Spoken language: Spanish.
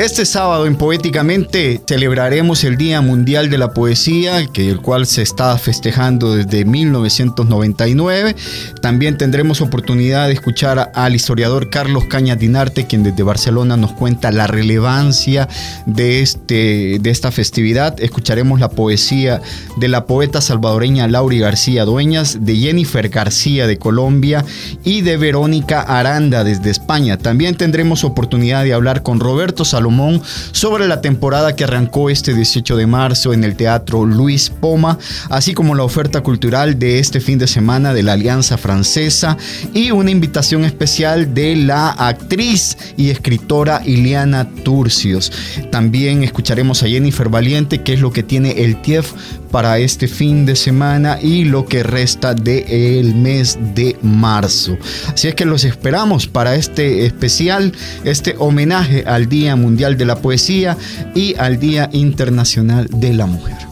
Este sábado en Poéticamente celebraremos el Día Mundial de la Poesía, que el cual se está festejando desde 1999. También tendremos oportunidad de escuchar al historiador Carlos Cañas Dinarte, quien desde Barcelona nos cuenta la relevancia de, este, de esta festividad. Escucharemos la poesía de la poeta salvadoreña Lauri García Dueñas, de Jennifer García de Colombia y de Verónica Aranda desde España. También tendremos oportunidad de hablar con Roberto Salomón sobre la temporada que arrancó este 18 de marzo en el Teatro Luis Poma, así como la oferta cultural de este fin de semana de la Alianza Francesa y una invitación especial de la actriz y escritora Iliana Turcios. También escucharemos a Jennifer Valiente, que es lo que tiene el TIEF para este fin de semana y lo que resta del mes de marzo. Así es que los esperamos para este especial, este homenaje al Día Mundial de la Poesía y al Día Internacional de la Mujer.